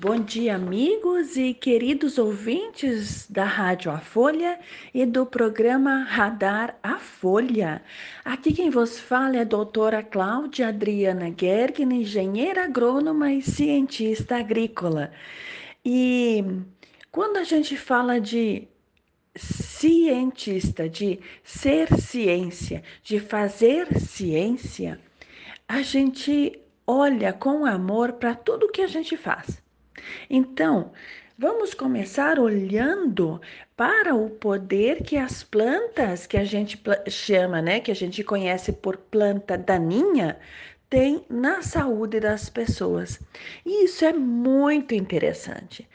Bom dia, amigos e queridos ouvintes da Rádio A Folha e do programa Radar A Folha. Aqui quem vos fala é a doutora Cláudia Adriana Gergen, engenheira agrônoma e cientista agrícola. E quando a gente fala de cientista, de ser ciência, de fazer ciência, a gente olha com amor para tudo que a gente faz. Então, vamos começar olhando para o poder que as plantas, que a gente chama, né, que a gente conhece por planta daninha, tem na saúde das pessoas. E isso é muito interessante.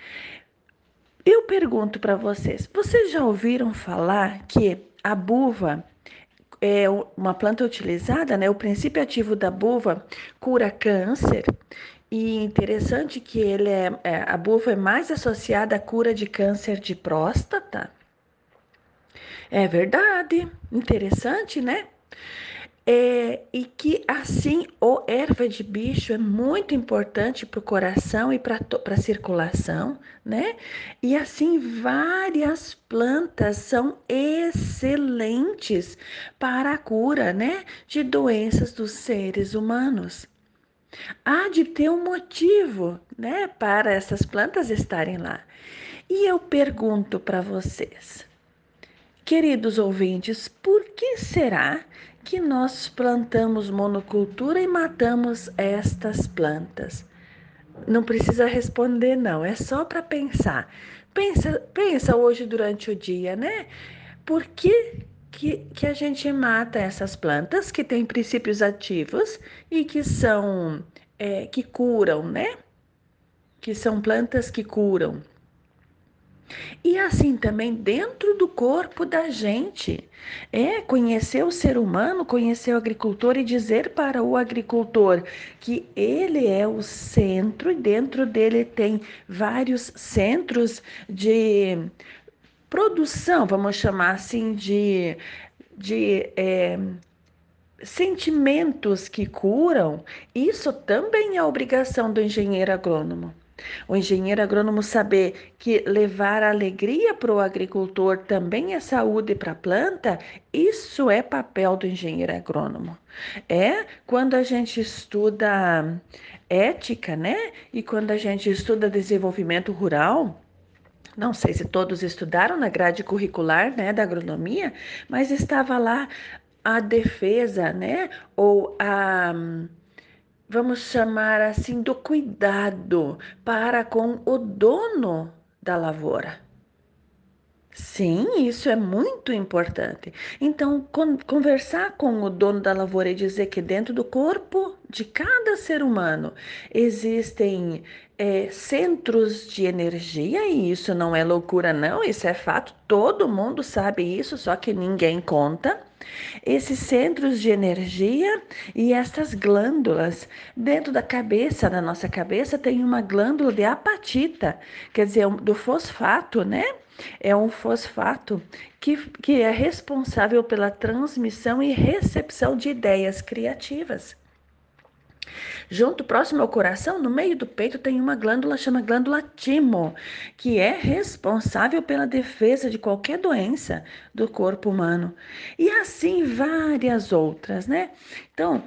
Eu pergunto para vocês: vocês já ouviram falar que a buva é uma planta utilizada, né? O princípio ativo da buva cura câncer. E interessante que ele é, é, a buva é mais associada à cura de câncer de próstata. É verdade, interessante, né? É, e que assim o erva de bicho é muito importante para o coração e para a circulação, né? E assim várias plantas são excelentes para a cura, né, de doenças dos seres humanos. Há de ter um motivo, né, para essas plantas estarem lá. E eu pergunto para vocês, queridos ouvintes, por que será que nós plantamos monocultura e matamos estas plantas? Não precisa responder, não, é só para pensar. Pensa, pensa hoje durante o dia, né? Por que, que, que a gente mata essas plantas que têm princípios ativos e que são é, que curam, né? Que são plantas que curam. E assim também dentro do corpo da gente. É conhecer o ser humano, conhecer o agricultor e dizer para o agricultor que ele é o centro e dentro dele tem vários centros de produção, vamos chamar assim, de, de é, sentimentos que curam, isso também é obrigação do engenheiro agrônomo. O engenheiro agrônomo saber que levar alegria para o agricultor também é saúde para a planta, isso é papel do engenheiro agrônomo. É quando a gente estuda ética, né? E quando a gente estuda desenvolvimento rural, não sei se todos estudaram na grade curricular né, da agronomia, mas estava lá a defesa, né? Ou a vamos chamar assim, do cuidado para com o dono da lavoura. Sim, isso é muito importante. Então, con conversar com o dono da lavoura e dizer que dentro do corpo de cada ser humano existem é, centros de energia, e isso não é loucura, não, isso é fato, todo mundo sabe isso, só que ninguém conta. Esses centros de energia e estas glândulas dentro da cabeça, da nossa cabeça, tem uma glândula de apatita, quer dizer, do fosfato, né? É um fosfato que, que é responsável pela transmissão e recepção de ideias criativas. Junto, próximo ao coração, no meio do peito, tem uma glândula chamada glândula timo, que é responsável pela defesa de qualquer doença do corpo humano. E assim várias outras, né? Então,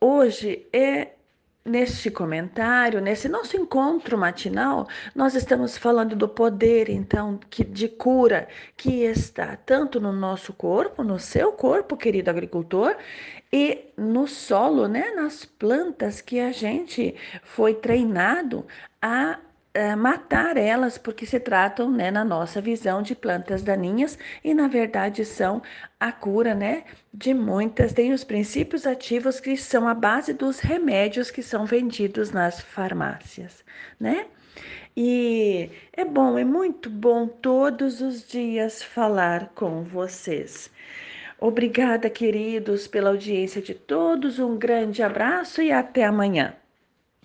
hoje é Neste comentário, nesse nosso encontro matinal, nós estamos falando do poder, então, que, de cura que está tanto no nosso corpo, no seu corpo, querido agricultor, e no solo, né, nas plantas que a gente foi treinado a matar elas, porque se tratam, né, na nossa visão, de plantas daninhas e, na verdade, são a cura, né, de muitas. Tem os princípios ativos que são a base dos remédios que são vendidos nas farmácias, né? E é bom, é muito bom todos os dias falar com vocês. Obrigada, queridos, pela audiência de todos. Um grande abraço e até amanhã.